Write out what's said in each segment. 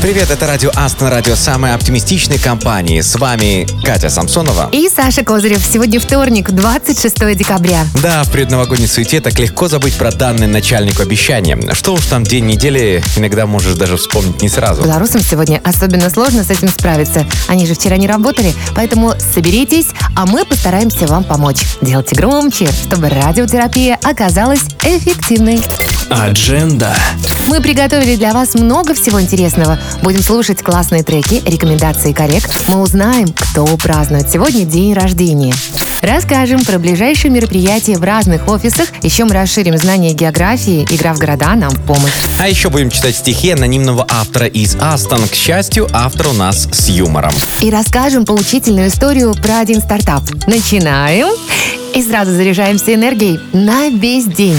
Привет, это радио Астон, радио самой оптимистичной компании. С вами Катя Самсонова. И Саша Козырев. Сегодня вторник, 26 декабря. Да, в предновогодней суете так легко забыть про данный начальнику обещания. Что уж там день недели, иногда можешь даже вспомнить не сразу. Белорусам сегодня особенно сложно с этим справиться. Они же вчера не работали, поэтому соберитесь, а мы постараемся вам помочь. Делайте громче, чтобы радиотерапия оказалась эффективной. Адженда. Мы приготовили для вас много всего интересного. Будем слушать классные треки, рекомендации коррект. Мы узнаем, кто празднует сегодня день рождения. Расскажем про ближайшие мероприятия в разных офисах. Еще мы расширим знания географии. Игра в города нам в помощь. А еще будем читать стихи анонимного автора из Астон. К счастью, автор у нас с юмором. И расскажем поучительную историю про один стартап. Начинаем. И сразу заряжаемся энергией на весь день.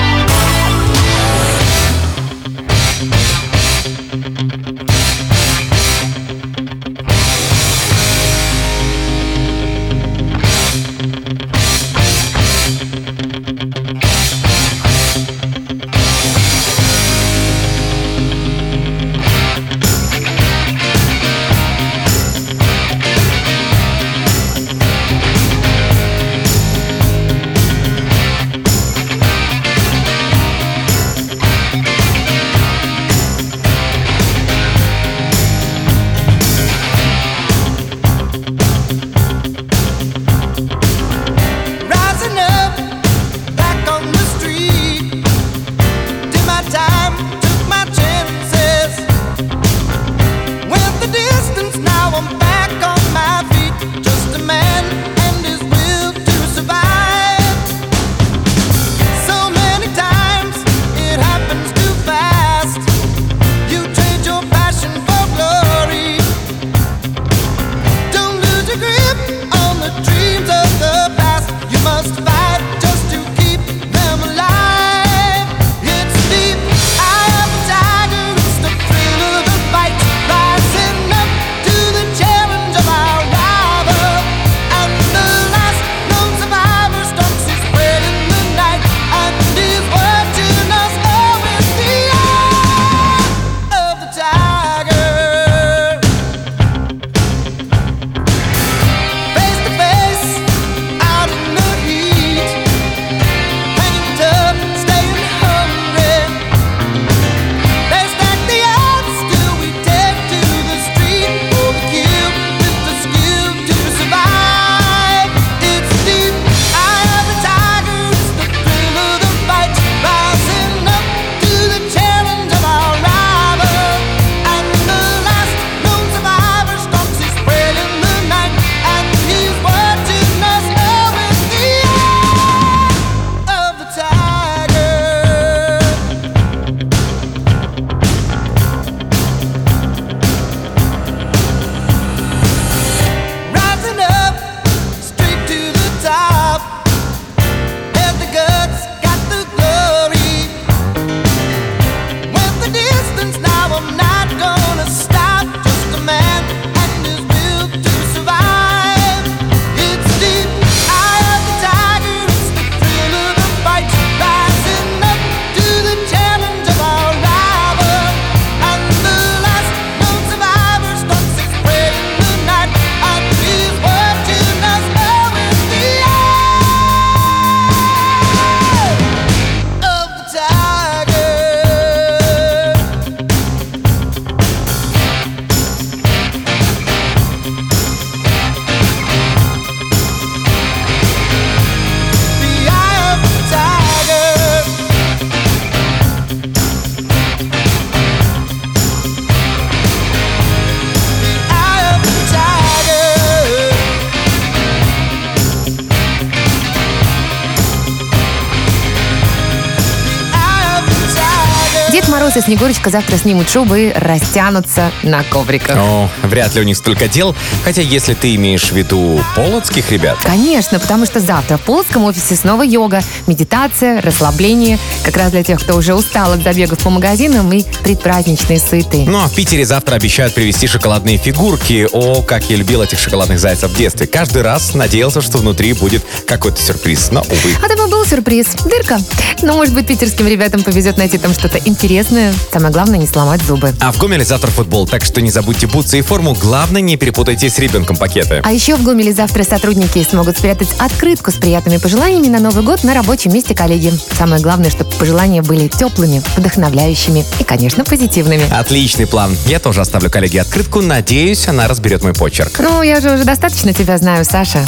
Мороз и Снегурочка завтра снимут шубы и растянутся на ковриках. О, вряд ли у них столько дел. Хотя, если ты имеешь в виду полоцких ребят, Конечно, потому что завтра в Полоцком офисе снова йога, медитация, расслабление. Как раз для тех, кто уже устал от забегов по магазинам и предпраздничные суеты. Ну а в Питере завтра обещают привезти шоколадные фигурки. О, как я любил этих шоколадных зайцев в детстве. Каждый раз надеялся, что внутри будет какой-то сюрприз. Но, увы. А там был сюрприз. Дырка. Но, может быть, питерским ребятам повезет найти там что-то интересное. Самое главное, не сломать зубы. А в Гомеле завтра футбол, так что не забудьте бутсы и форму. Главное, не перепутайте с ребенком пакеты. А еще в Гомеле завтра сотрудники смогут спрятать открытку с приятными пожеланиями на Новый год на рабочем месте коллеги. Самое главное, чтобы пожелания были теплыми, вдохновляющими и, конечно, позитивными. Отличный план. Я тоже оставлю коллеге открытку. Надеюсь, она разберет мой почерк. Ну, я же уже достаточно тебя знаю, Саша.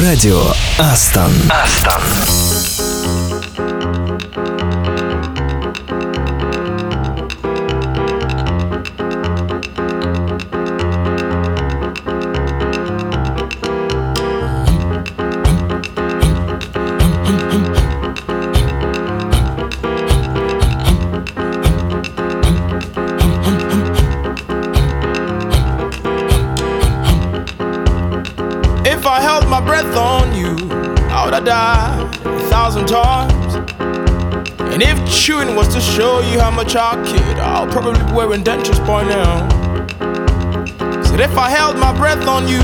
Радио Астон. If show you how much I kid, I'll probably be wearing dentures by now. Said if I held my breath on you,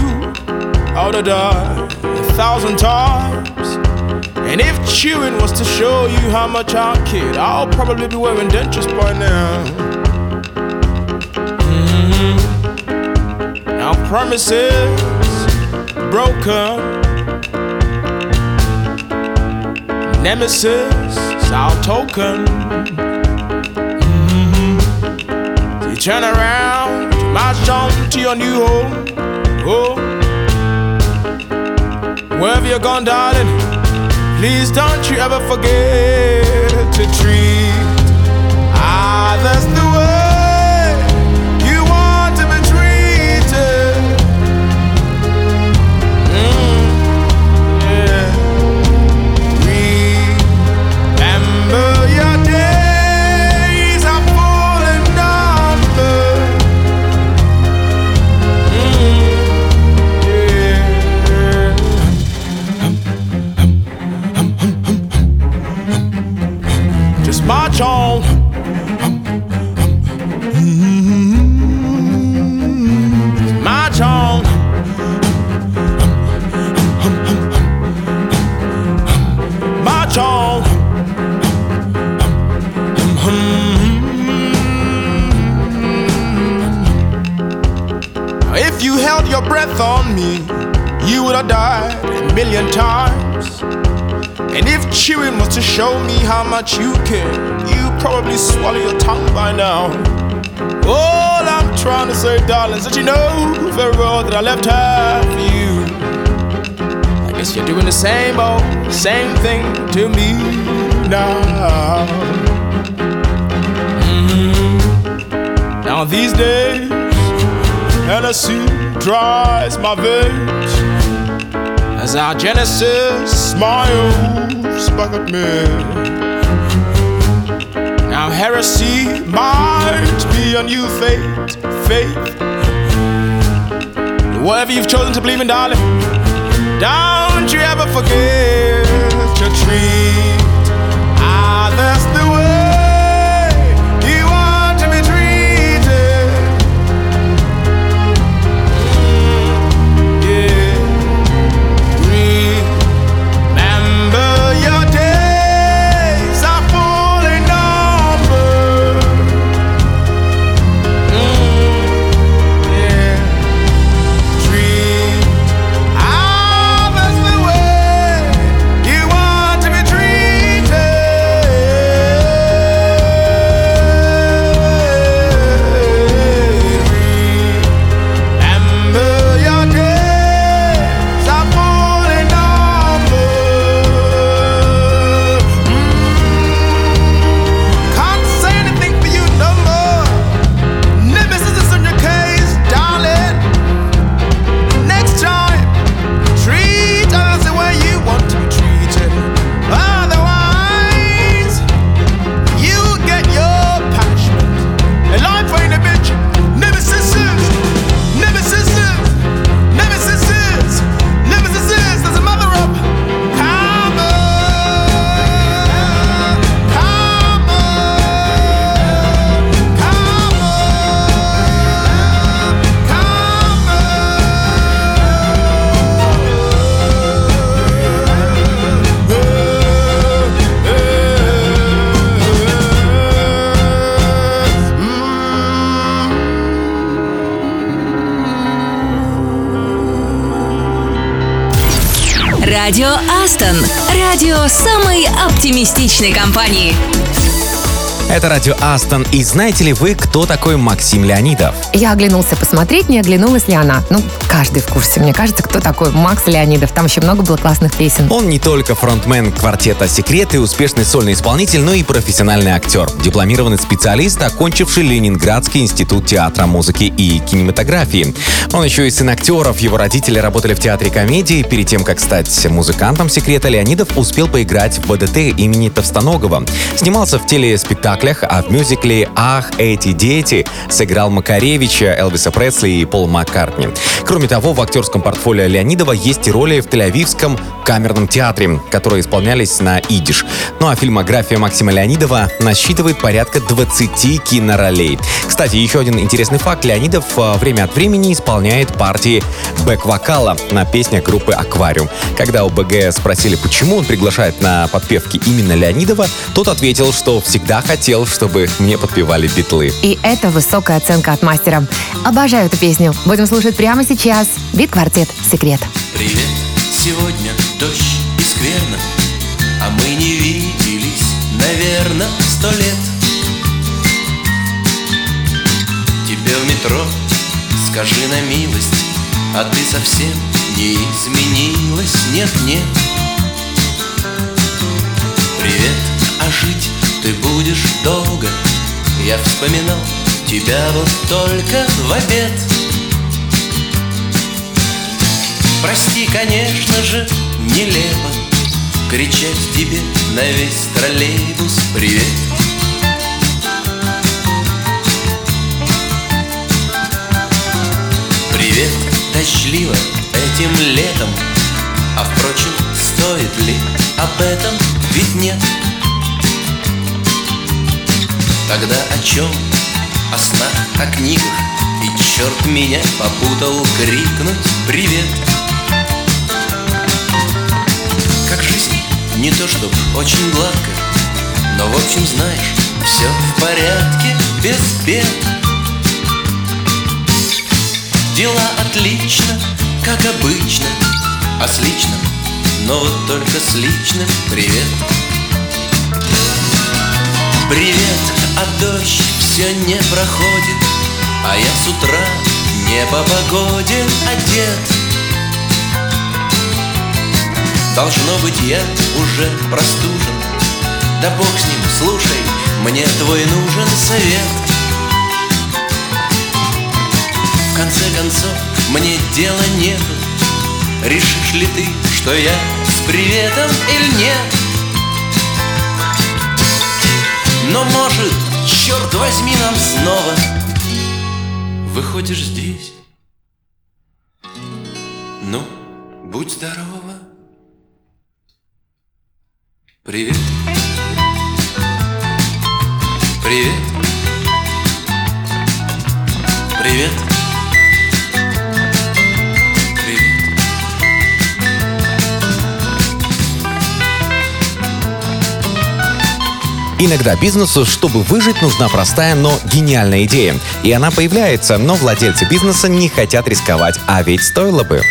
I would have died a thousand times. And if chewing was to show you how much I kid, I'll probably be wearing dentures by now. Mhm. Now promises broken. Nemesis, our token. Turn around, march on to your new home. Oh, wherever you're gone, darling, please don't you ever forget to treat others the way breath on me, you would have died a million times. And if chewing was to show me how much you care, you'd probably swallow your tongue by now. All I'm trying to say, darling, is that you know very well that I left half for you. I guess you're doing the same old, same thing to me now. Mhm. Now these days, Hennessy dries my veins as our Genesis smiles back at me. Now heresy might be a new faith, faith. Whatever you've chosen to believe in, darling. Don't you ever forget to treat Самой оптимистичной компании. Это радио Астон. И знаете ли вы, кто такой Максим Леонидов? Я оглянулся посмотреть, не оглянулась ли она. Ну, каждый в курсе. Мне кажется, кто такой Макс Леонидов. Там еще много было классных песен. Он не только фронтмен квартета «Секрет» и успешный сольный исполнитель, но и профессиональный актер. Дипломированный специалист, окончивший Ленинградский институт театра, музыки и кинематографии. Он еще и сын актеров. Его родители работали в театре комедии. Перед тем, как стать музыкантом «Секрета», Леонидов успел поиграть в БДТ имени Товстоногова. Снимался в телеспектаклях, а в мюзикле «Ах, эти дети» сыграл Макаревича, Элвиса Пресли и Пол Маккартни. Кроме того, в актерском портфолио Леонидова есть и роли в Тель-Авивском камерном театре, которые исполнялись на идиш. Ну а фильмография Максима Леонидова насчитывает порядка 20 киноролей. Кстати, еще один интересный факт. Леонидов э, время от времени исполняет партии бэк-вокала на песнях группы «Аквариум». Когда у БГ спросили, почему он приглашает на подпевки именно Леонидова, тот ответил, что всегда хотел, чтобы мне подпевали битлы. И это высокая оценка от мастера. Обожаю эту песню. Будем слушать прямо сейчас. Бит-квартет «Секрет». Привет, сегодня дождь и скверно А мы не виделись, наверное, сто лет Тебе в метро скажи на милость А ты совсем не изменилась, нет-нет Привет, а жить ты будешь долго. Я вспоминал тебя вот только в обед. Прости, конечно же, нелепо Кричать тебе на весь троллейбус привет Привет, дождливо этим летом. А впрочем, стоит ли об этом? Ведь нет Тогда о чем? О снах, о книгах. И черт меня попутал крикнуть привет. Как жизнь, не то чтоб очень гладко Но в общем знаешь, все в порядке, без бед. Дела отлично, как обычно А с личным, но вот только с личным привет Привет, а дождь все не проходит А я с утра не по погоде одет Должно быть, я уже простужен Да бог с ним, слушай, мне твой нужен совет В конце концов, мне дела нету Решишь ли ты, что я с приветом или нет? Но может, черт возьми, нам снова Выходишь здесь. Ну, будь здорова. Привет. Привет. Привет Иногда бизнесу, чтобы выжить, нужна простая, но гениальная идея. И она появляется, но владельцы бизнеса не хотят рисковать, а ведь стоило бы.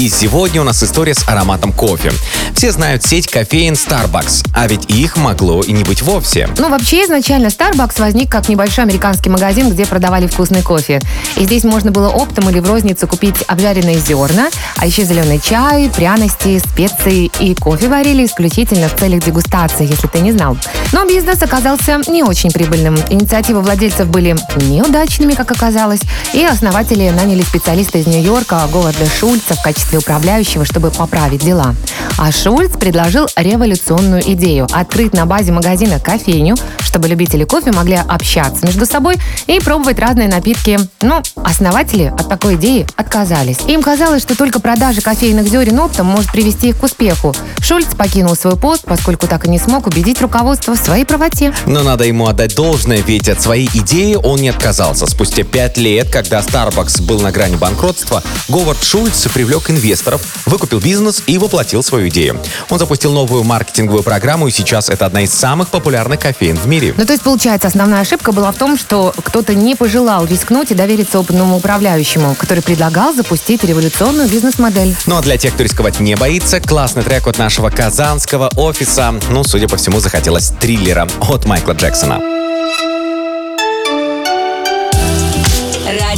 И сегодня у нас история с ароматом кофе. Все знают сеть кофеин Starbucks, а ведь их могло и не быть вовсе. Ну, вообще, изначально Starbucks возник как небольшой американский магазин, где продавали вкусный кофе. И здесь можно было оптом или в розницу купить обжаренные зерна, а еще зеленый чай, пряности, специи и кофе варили исключительно в целях дегустации, если ты не знал. Но бизнес оказался не очень прибыльным. Инициативы владельцев были неудачными, как оказалось, и основатели наняли специалиста из Нью-Йорка Говарда Шульца в качестве управляющего, чтобы поправить дела. А Шульц предложил революционную идею – открыть на базе магазина кофейню, чтобы любители кофе могли общаться между собой и пробовать разные напитки. Но основатели от такой идеи отказались. Им казалось, что только продажа кофейных зерен оптом может привести их к успеху. Шульц покинул свой пост, поскольку так и не смог убедить руководство в своей правоте. Но надо ему отдать должное, ведь от своей идеи он не отказался. Спустя пять лет, когда Starbucks был на грани банкротства, Говард Шульц привлек инвесторов, выкупил бизнес и воплотил свою идею. Он запустил новую маркетинговую программу, и сейчас это одна из самых популярных кофеин в мире. Ну, то есть, получается, основная ошибка была в том, что кто-то не пожелал рискнуть и довериться опытному управляющему, который предлагал запустить революционную бизнес-модель. Ну, а для тех, кто рисковать не боится, классный трек от нашего казанского офиса. Ну, судя по всему, захотелось триллера от Майкла Джексона.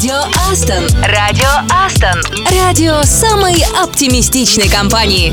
Радио Астон. Радио Астон. Бостон. Радио самой оптимистичной компании.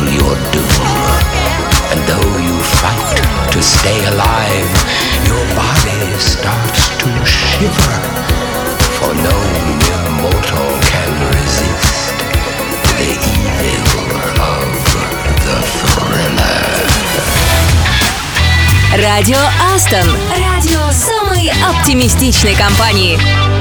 fulfill your doom. And though you fight to stay alive, your body starts to shiver. For no mere mortal can resist the evil of the thriller. Радио Астон. Радио самой оптимистичной компании.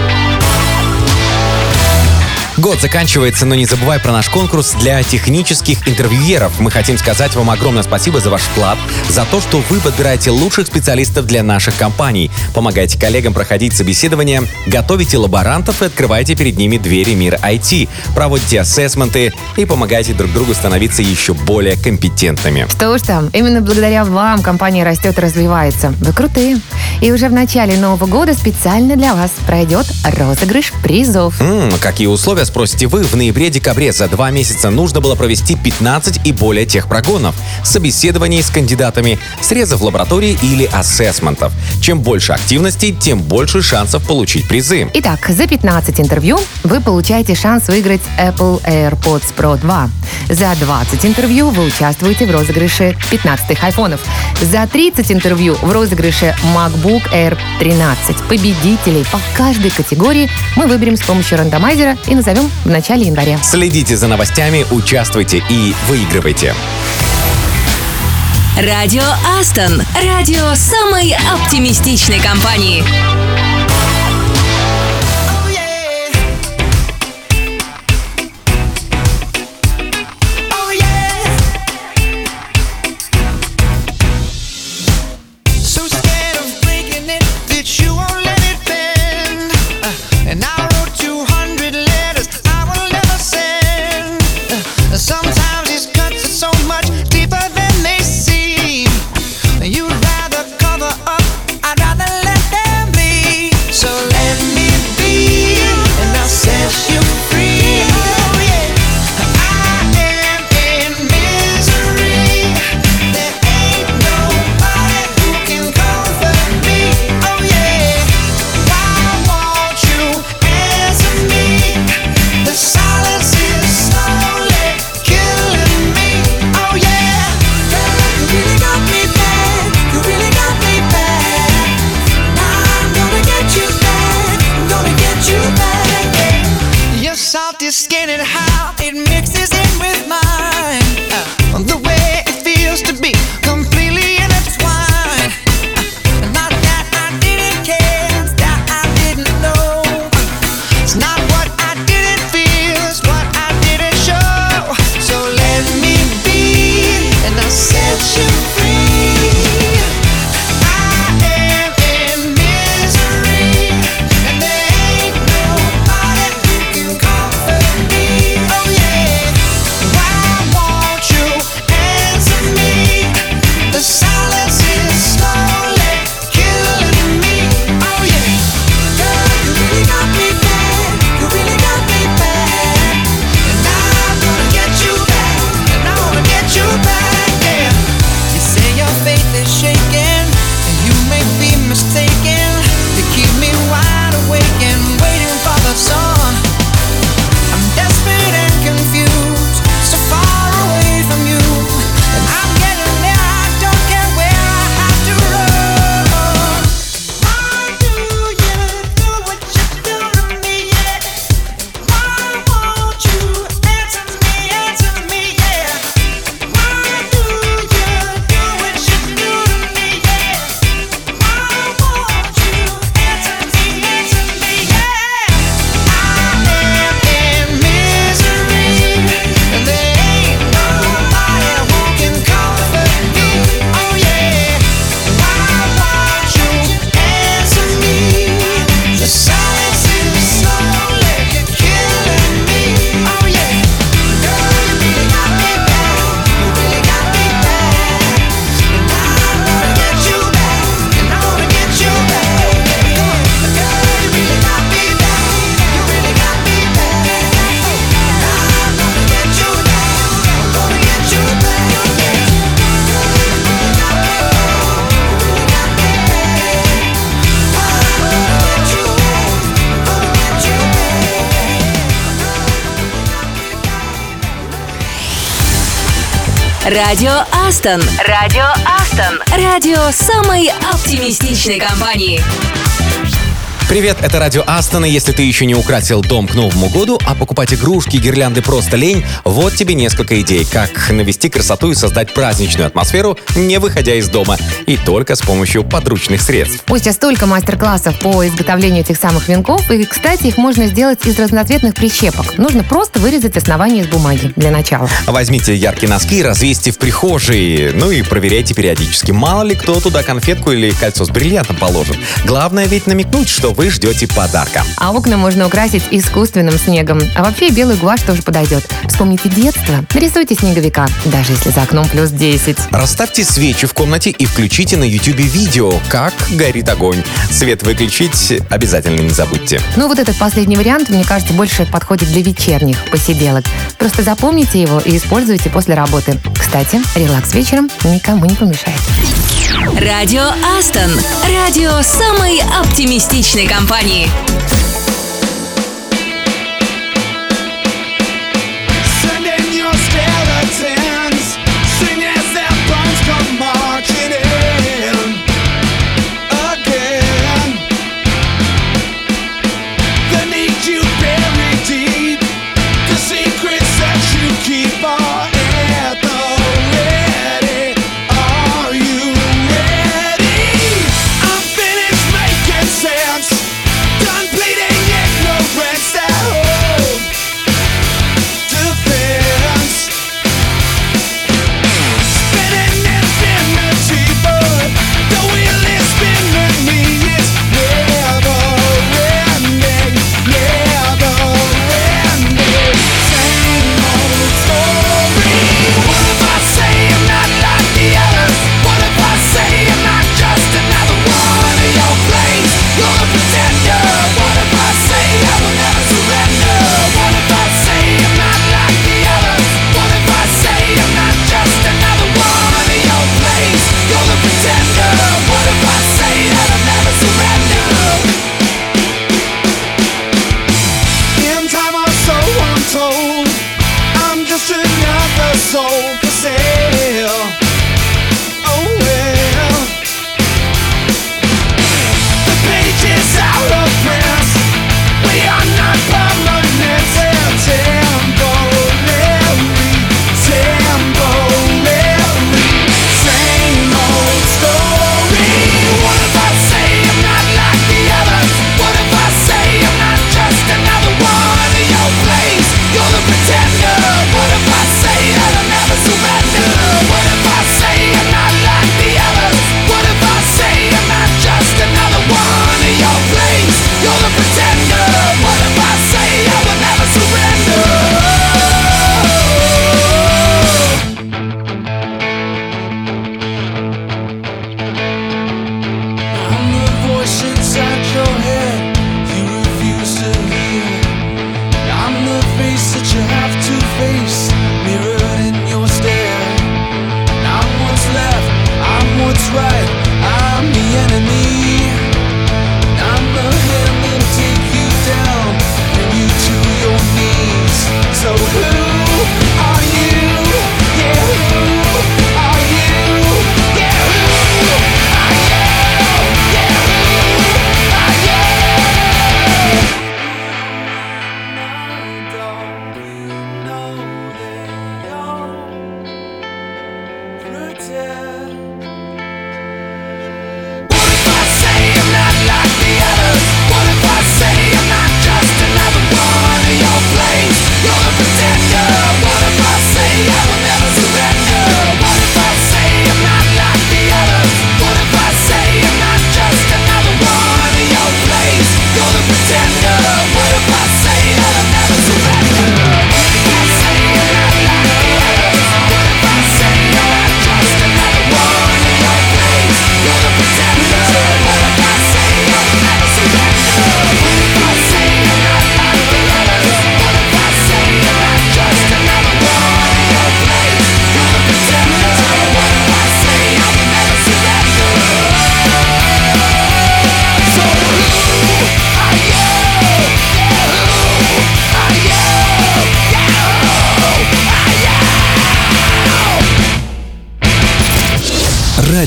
Год заканчивается, но не забывай про наш конкурс для технических интервьюеров. Мы хотим сказать вам огромное спасибо за ваш вклад, за то, что вы подбираете лучших специалистов для наших компаний, помогаете коллегам проходить собеседования, готовите лаборантов и открываете перед ними двери мира IT, проводите ассессменты и помогаете друг другу становиться еще более компетентными. Что уж там, именно благодаря вам компания растет и развивается. Вы крутые. И уже в начале Нового года специально для вас пройдет розыгрыш призов. М, какие условия, спросите вы, в ноябре-декабре за два месяца нужно было провести 15 и более техпрогонов, собеседований с кандидатами, срезов лаборатории или ассессментов. Чем больше активностей, тем больше шансов получить призы. Итак, за 15 интервью вы получаете шанс выиграть Apple AirPods Pro 2. За 20 интервью вы участвуете в розыгрыше 15 айфонов. За 30 интервью в розыгрыше MacBook Air 13. Победителей по каждой категории мы выберем с помощью рандомайзера и назовем в начале января. Следите за новостями, участвуйте и выигрывайте. Радио Астон. Радио самой оптимистичной компании. Радио Астон. Радио Астон. Радио самой оптимистичной компании. Привет, это радио Астона. Если ты еще не украсил дом к Новому году, а покупать игрушки, гирлянды просто лень, вот тебе несколько идей, как навести красоту и создать праздничную атмосферу, не выходя из дома, и только с помощью подручных средств. Костя, столько мастер-классов по изготовлению этих самых венков, и, кстати, их можно сделать из разноцветных прищепок. Нужно просто вырезать основание из бумаги для начала. Возьмите яркие носки, развесьте в прихожей, ну и проверяйте периодически. Мало ли кто туда конфетку или кольцо с бриллиантом положит. Главное ведь намекнуть, что вы ждете подарка. А окна можно украсить искусственным снегом. А вообще белый гуашь тоже подойдет. Вспомните детства. Нарисуйте снеговика, даже если за окном плюс 10. Расставьте свечи в комнате и включите на YouTube видео, как горит огонь. Свет выключить обязательно не забудьте. Ну вот этот последний вариант, мне кажется, больше подходит для вечерних посиделок. Просто запомните его и используйте после работы. Кстати, релакс вечером никому не помешает. Радио Астон. Радио самой оптимистичной компании.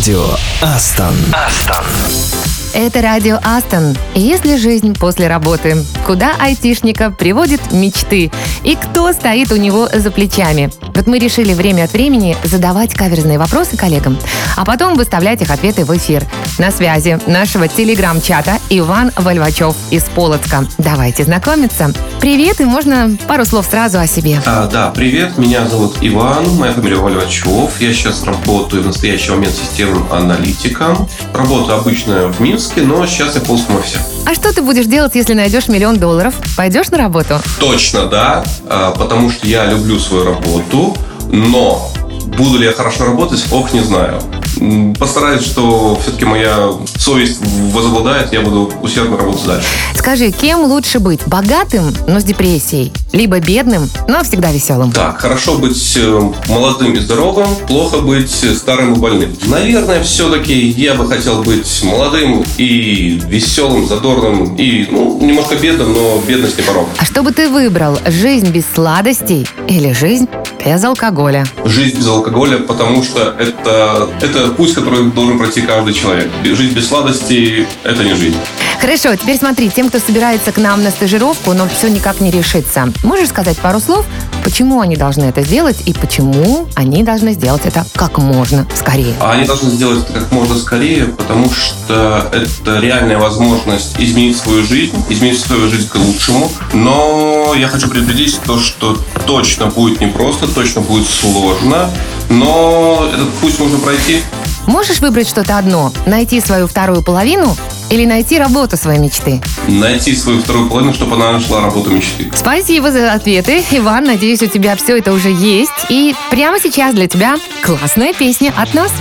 Радио Астон. Астон. Астон. Если жизнь после работы, куда айтишника приводит мечты и кто стоит у него за плечами. Вот мы решили время от времени задавать каверзные вопросы коллегам, а потом выставлять их ответы в эфир. На связи нашего телеграм-чата Иван Вольвачев из Полоцка. Давайте знакомиться. Привет, и можно пару слов сразу о себе. А, да, привет, меня зовут Иван, моя фамилия Вольвачев. Я сейчас работаю в настоящий момент системным аналитиком. Работаю обычно в Минске, но сейчас я в полском офисе. А что ты будешь делать, если найдешь миллион долларов? Пойдешь на работу? Точно, да, а, потому что я люблю свою работу, но буду ли я хорошо работать, ох, не знаю. Постараюсь, что все-таки моя совесть возобладает, я буду усердно работать дальше. Скажи, кем лучше быть? Богатым, но с депрессией? Либо бедным, но всегда веселым? Так, хорошо быть э, молодым и здоровым, плохо быть старым и больным. Наверное, все-таки я бы хотел быть молодым и веселым, задорным и, ну, немножко бедным, но бедность не порог. А что бы ты выбрал? Жизнь без сладостей или жизнь без алкоголя? Жизнь без алкоголя, потому что это, это путь, который должен пройти каждый человек. Жизнь без сладостей – это не жизнь. Хорошо, теперь смотри, тем, кто собирается к нам на стажировку, но все никак не решится. Можешь сказать пару слов, почему они должны это сделать и почему они должны сделать это как можно скорее? А они должны сделать это как можно скорее, потому что это реальная возможность изменить свою жизнь, изменить свою жизнь к лучшему. Но я хочу предупредить то, что точно будет непросто, точно будет сложно, но этот путь нужно пройти. Можешь выбрать что-то одно? Найти свою вторую половину или найти работу своей мечты? Найти свою вторую половину, чтобы она нашла работу мечты. Спасибо за ответы. Иван, надеюсь, у тебя все это уже есть. И прямо сейчас для тебя классная песня от нас.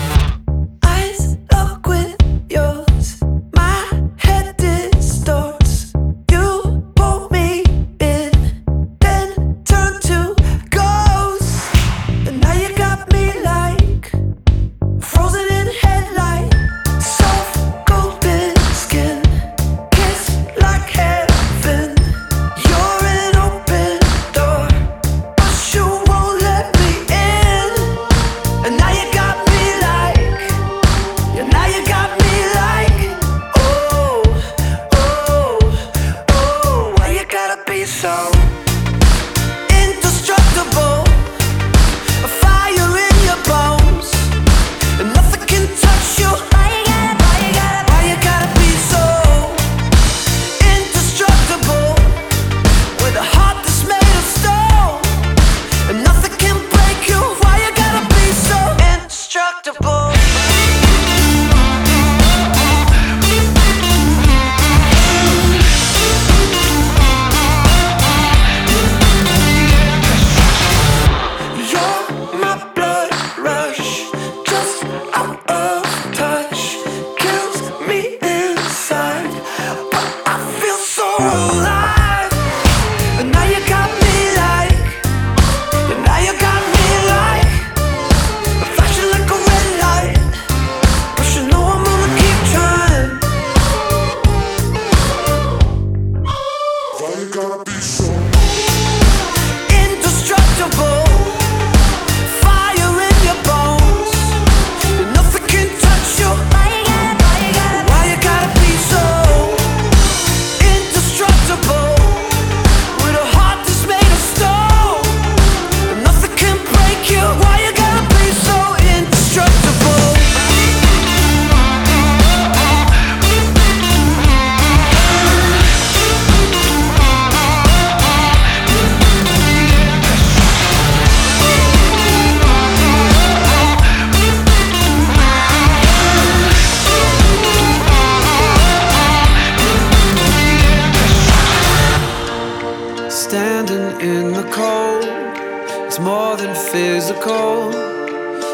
Physical.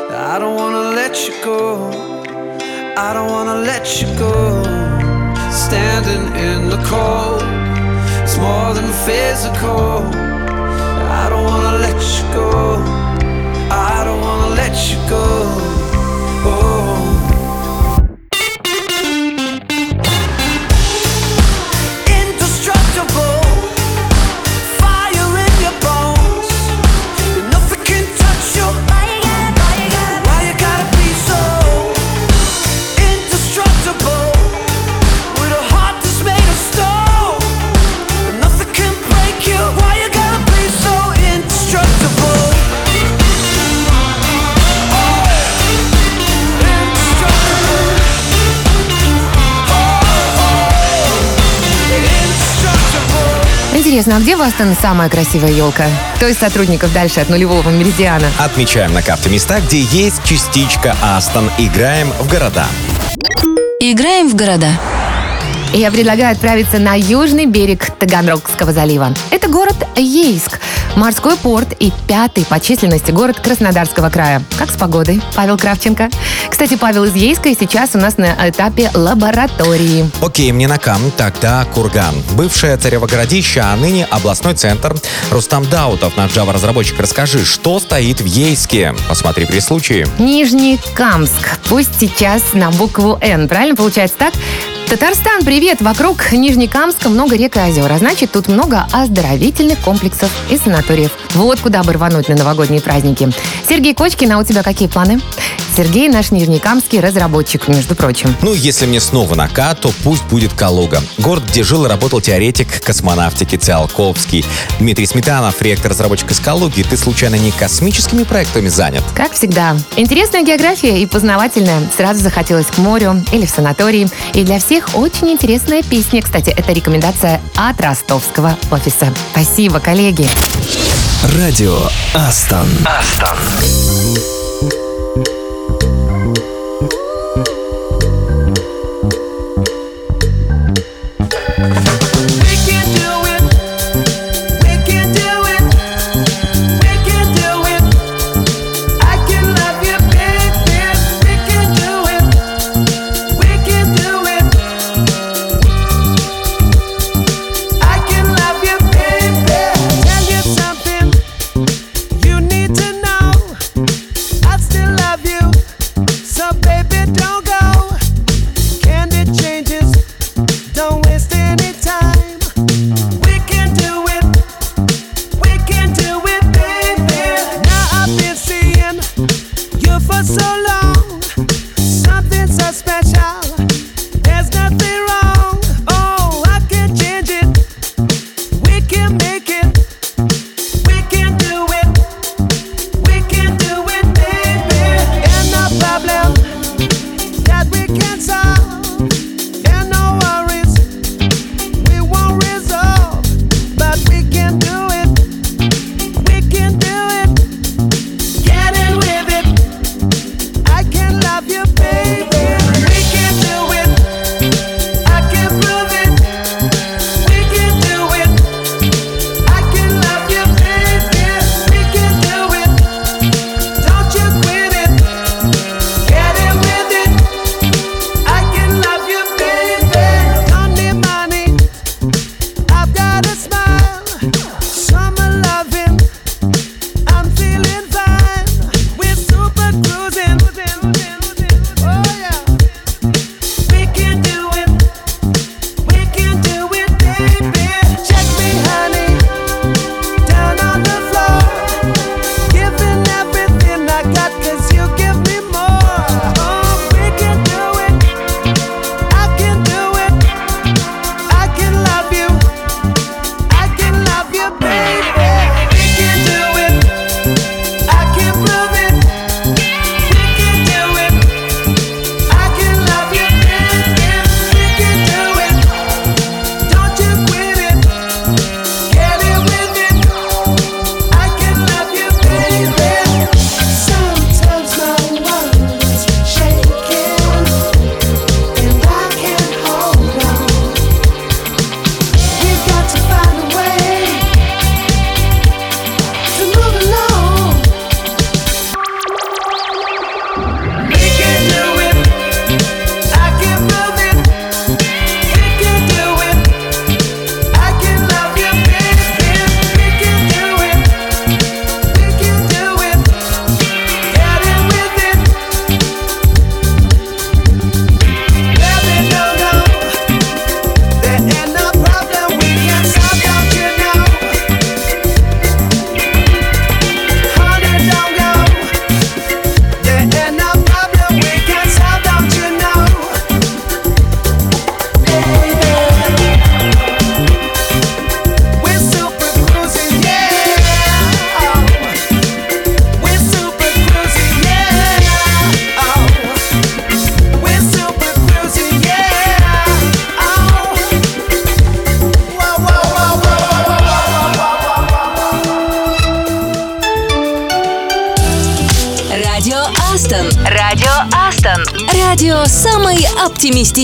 I don't wanna let you go. I don't wanna let you go. Standing in the cold, it's more than physical. I don't wanna let you go. I don't wanna let you go. Oh. Интересно, а где в Астон самая красивая елка? Кто из сотрудников дальше от нулевого меридиана? Отмечаем на карте места, где есть частичка Астон. Играем в города. Играем в города. Я предлагаю отправиться на южный берег Таганрогского залива. Это город Ейск, морской порт и пятый по численности город Краснодарского края. Как с погодой, Павел Кравченко? Кстати, Павел из Ейска и сейчас у нас на этапе лаборатории. Окей, мне на камень, тогда Курган. Бывшее царево городище, а ныне областной центр. Рустам Даутов, наш Java-разработчик, расскажи, что стоит в Ейске? Посмотри при случае. Нижний Камск. Пусть сейчас на букву «Н». Правильно получается так? Татарстан, привет! Вокруг Нижнекамска много рек и озер, а значит, тут много оздоровительных комплексов и санаториев. Вот куда бы рвануть на новогодние праздники. Сергей Кочкин, а у тебя какие планы? Сергей наш нижнекамский разработчик, между прочим. Ну, если мне снова на К, то пусть будет Калуга. Город, где жил и работал теоретик космонавтики Циолковский. Дмитрий Сметанов, ректор разработчик из Калуги. Ты случайно не космическими проектами занят? Как всегда. Интересная география и познавательная. Сразу захотелось к морю или в санатории. И для всех очень интересная песня. Кстати, это рекомендация от ростовского офиса. Спасибо, коллеги. Радио Астон. Астон.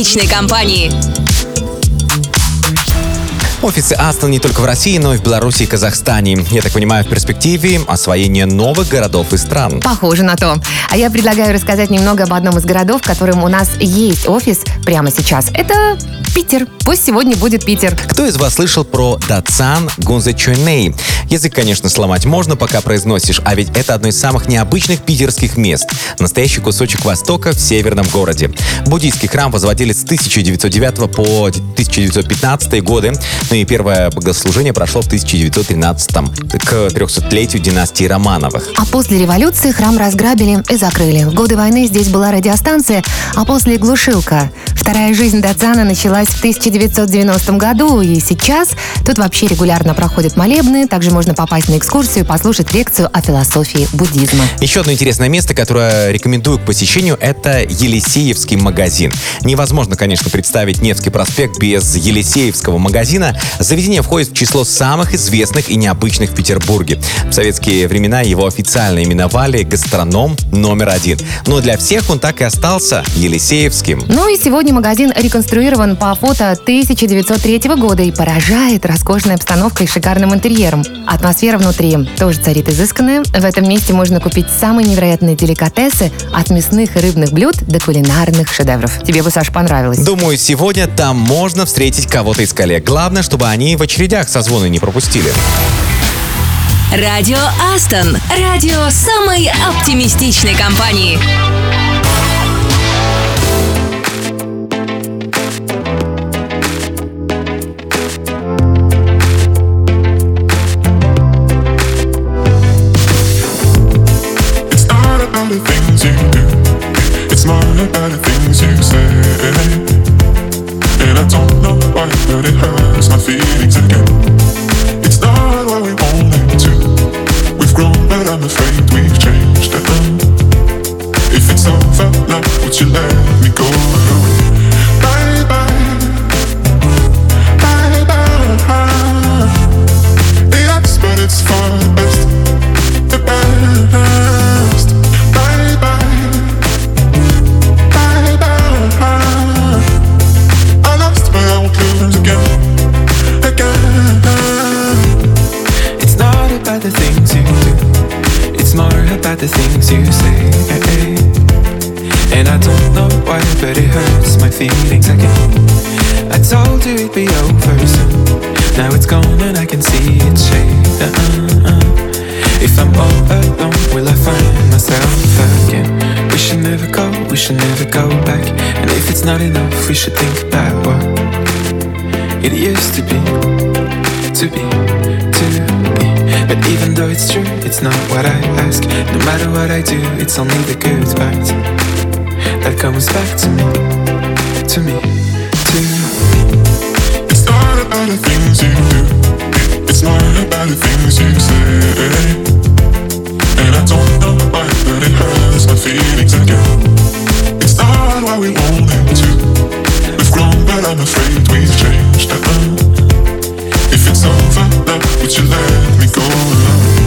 Оптимистичной компании. Офисы Астон не только в России, но и в Беларуси и Казахстане. Я так понимаю, в перспективе освоение новых городов и стран. Похоже на то. А я предлагаю рассказать немного об одном из городов, в котором у нас есть офис прямо сейчас. Это Питер. Пусть сегодня будет Питер. Кто из вас слышал про Датсан Гунзачуней? Язык, конечно, сломать можно, пока произносишь, а ведь это одно из самых необычных питерских мест. Настоящий кусочек Востока в северном городе. Буддийский храм возводили с 1909 по 1915 годы, ну и первое богослужение прошло в 1913 к 300-летию династии Романовых. А после революции храм разграбили и закрыли. В годы войны здесь была радиостанция, а после глушилка. Вторая жизнь Датсана началась в 1990 году, и сейчас тут вообще регулярно проходят молебны, также можно попасть на экскурсию и послушать лекцию о философии буддизма. Еще одно интересное место, которое рекомендую к посещению, это Елисеевский магазин. Невозможно, конечно, представить Невский проспект без Елисеевского магазина. Заведение входит в число самых известных и необычных в Петербурге. В советские времена его официально именовали гастроном номер один. Но для всех он так и остался Елисеевским. Ну и сегодня магазин реконструирован по фото 1903 года и поражает роскошной обстановкой и шикарным интерьером. Атмосфера внутри тоже царит изысканная. В этом месте можно купить самые невероятные деликатесы от мясных и рыбных блюд до кулинарных шедевров. Тебе бы, Саш, понравилось. Думаю, сегодня там можно встретить кого-то из коллег. Главное, чтобы они в очередях созвоны не пропустили. Радио Астон. Радио самой оптимистичной компании. We should think about what it used to be to be, to be. But even though it's true, it's not what I ask. No matter what I do, it's only the good part that comes back to me, to me, to me. It's not about the things you do. It's not about the things you say. And I don't know why, but it hurts my feelings again. It's not what we wanted to. We've grown, but I'm afraid we've changed. If it's over now, would you let me go? Bye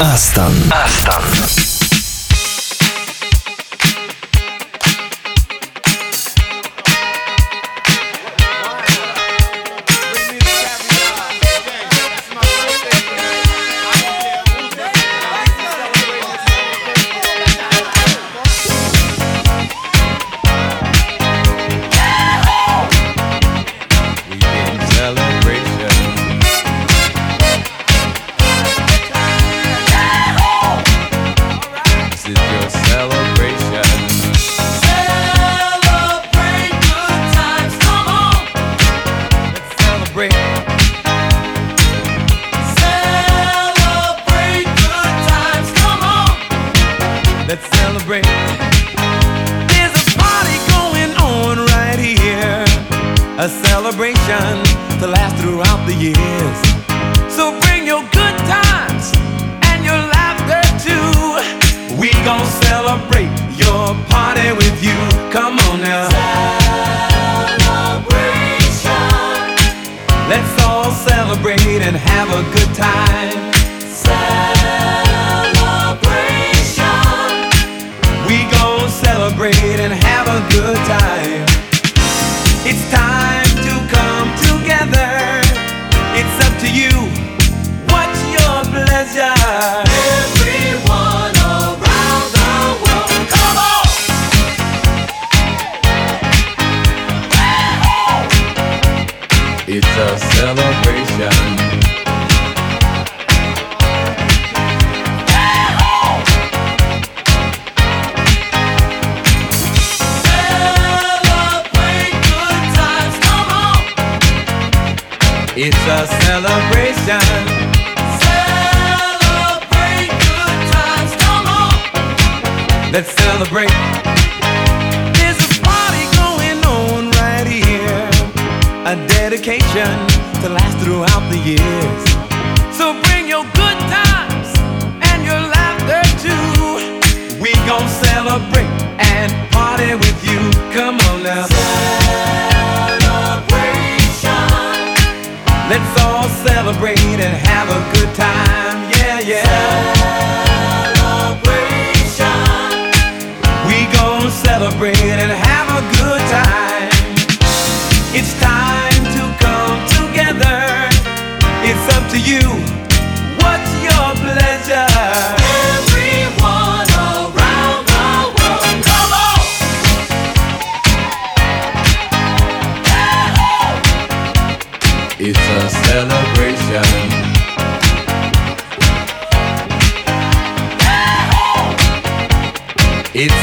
Астон. Астон. Celebrate and have a good time. Yeah, yeah. Celebration. We gon' celebrate and have a good time. It's time to come together. It's up to you.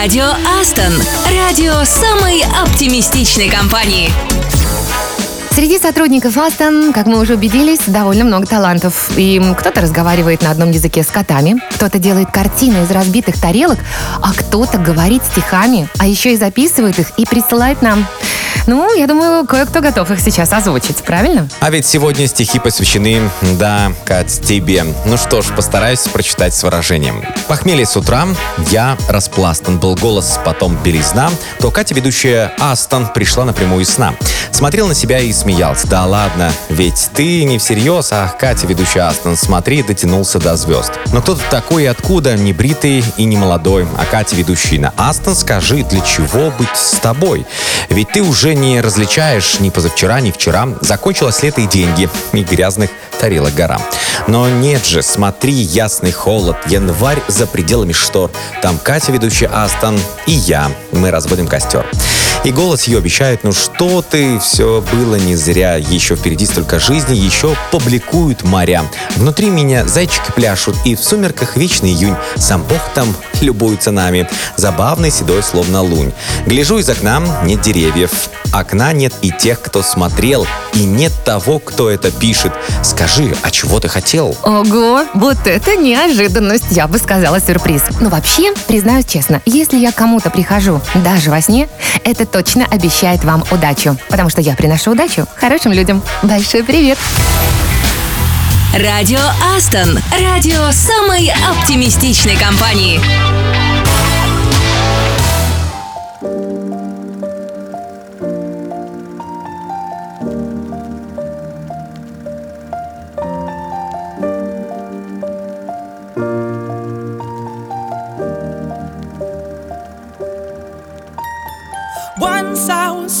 Радио Астон. Радио самой оптимистичной компании. Среди сотрудников Астон, как мы уже убедились, довольно много талантов. И кто-то разговаривает на одном языке с котами, кто-то делает картины из разбитых тарелок, а кто-то говорит стихами, а еще и записывает их и присылает нам. Ну, я думаю, кое-кто готов их сейчас озвучить, правильно? А ведь сегодня стихи посвящены, да, Кать, тебе. Ну что ж, постараюсь прочитать с выражением. Похмелье с утра, я распластан, был голос, потом белизна, то Катя, ведущая Астон, пришла напрямую из сна. Смотрел на себя и смеялся. Да ладно, ведь ты не всерьез, ах, Катя, ведущая Астон, смотри, дотянулся до звезд. Но кто ты такой и откуда, не бритый и не молодой, а Катя, ведущий на Астон, скажи, для чего быть с тобой? Ведь ты уже не различаешь ни позавчера, ни вчера. Закончилось лето и деньги, и грязных повторила гора. Но нет же, смотри, ясный холод, январь за пределами штор. Там Катя, ведущая Астон, и я. Мы разводим костер. И голос ее обещает, ну что ты, все было не зря, еще впереди столько жизни, еще публикуют моря. Внутри меня зайчики пляшут, и в сумерках вечный июнь. Сам Бог там любуется нами, забавный седой словно лунь. Гляжу из окна, нет деревьев, окна нет и тех, кто смотрел, и нет того, кто это пишет. Скажи, а чего ты хотел? Ого, вот это неожиданность, я бы сказала сюрприз. Но вообще, признаюсь честно, если я кому-то прихожу, даже во сне, это точно обещает вам удачу. Потому что я приношу удачу хорошим людям. Большой привет! Радио Астон. Радио самой оптимистичной компании. Once I was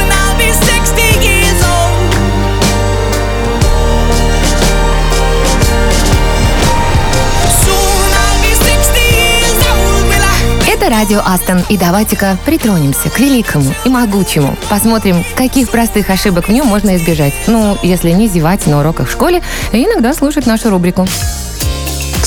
Это радио Астон, и давайте-ка притронемся к великому и могучему. Посмотрим, каких простых ошибок в нем можно избежать. Ну, если не зевать на уроках в школе, и иногда слушать нашу рубрику.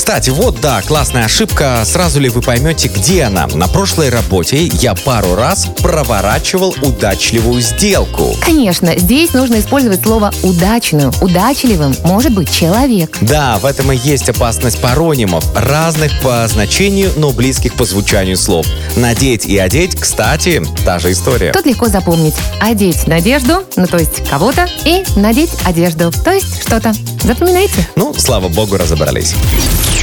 Кстати, вот да, классная ошибка. Сразу ли вы поймете, где она? На прошлой работе я пару раз проворачивал удачливую сделку. Конечно, здесь нужно использовать слово «удачную». Удачливым может быть человек. Да, в этом и есть опасность паронимов, разных по значению, но близких по звучанию слов. Надеть и одеть, кстати, та же история. Тут легко запомнить. Одеть надежду, ну то есть кого-то, и надеть одежду, то есть что-то. Запоминайте. Ну, слава богу, разобрались.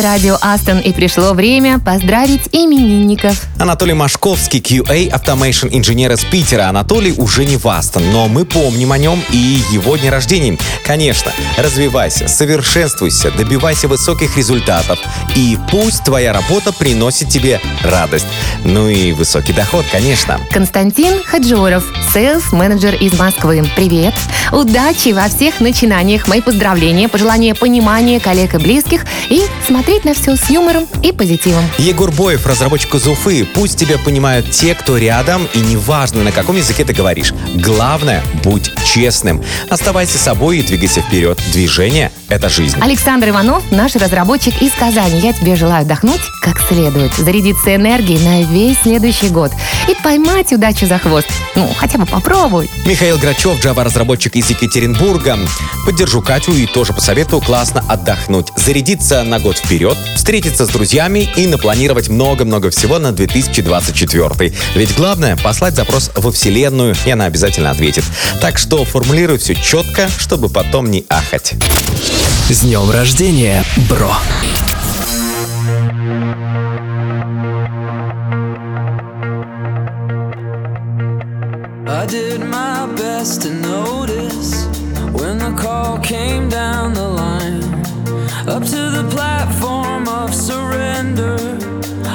Радио Aston, и пришло время поздравить именинников. Анатолий Машковский, QA Automation инженер из Питера. Анатолий уже не в Aston, но мы помним о нем и его дне рождения. Конечно, развивайся, совершенствуйся, добивайся высоких результатов. И пусть твоя работа приносит тебе радость. Ну и высокий доход, конечно. Константин Хаджуров, сейлс-менеджер из Москвы. Привет! Удачи во всех начинаниях. Мои поздравления, пожелания понимания коллег и близких и смотреть на все с юмором и позитивом. Егор Боев, разработчик из Уфы. Пусть тебя понимают те, кто рядом, и неважно, на каком языке ты говоришь. Главное, будь честным. Оставайся собой и двигайся вперед. Движение — это жизнь. Александр Иванов, наш разработчик из Казани. Я тебе желаю отдохнуть как следует, зарядиться энергией на весь следующий год и поймать удачу за хвост. Ну, хотя бы попробуй. Михаил Грачев, Java-разработчик из Екатеринбурга. Поддержу Катю и тоже посоветую классно отдохнуть. Зарядиться на год вперед, встретиться с друзьями и напланировать много-много всего на 2024. Ведь главное — послать запрос во Вселенную, и она обязательно ответит. Так что формулируй все четко, чтобы потом не ахать. С днем рождения, бро! I did my best to notice when the call came down the line. Up to the platform of surrender.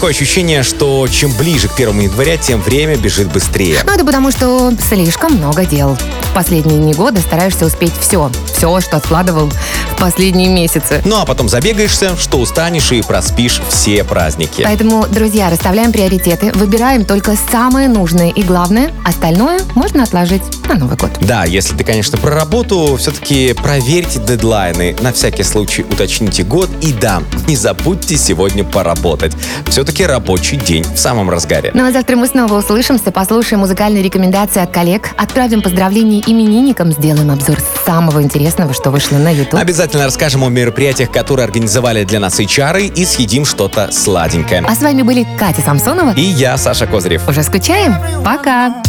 Такое ощущение, что чем ближе к первому января, тем время бежит быстрее. Ну, это потому, что слишком много дел. В последние дни года стараешься успеть все. Все, что откладывал в последние месяцы. Ну а потом забегаешься, что устанешь и проспишь все праздники. Поэтому, друзья, расставляем приоритеты, выбираем только самое нужное и главное, остальное можно отложить на Новый год. Да, если ты, конечно, про работу, все-таки проверьте дедлайны, на всякий случай уточните год и да, не забудьте сегодня поработать. Все-таки рабочий день в самом разгаре. Ну а завтра мы снова услышимся, послушаем музыкальные рекомендации от коллег, отправим поздравления именинникам, сделаем обзор самого интересного, что вышло на YouTube. Обязательно расскажем о мероприятиях, которые организовали для нас HR и съедим что-то сладенькое. А с вами были Катя Самсонова И я, Саша Козырев. Уже скучаем? Пока!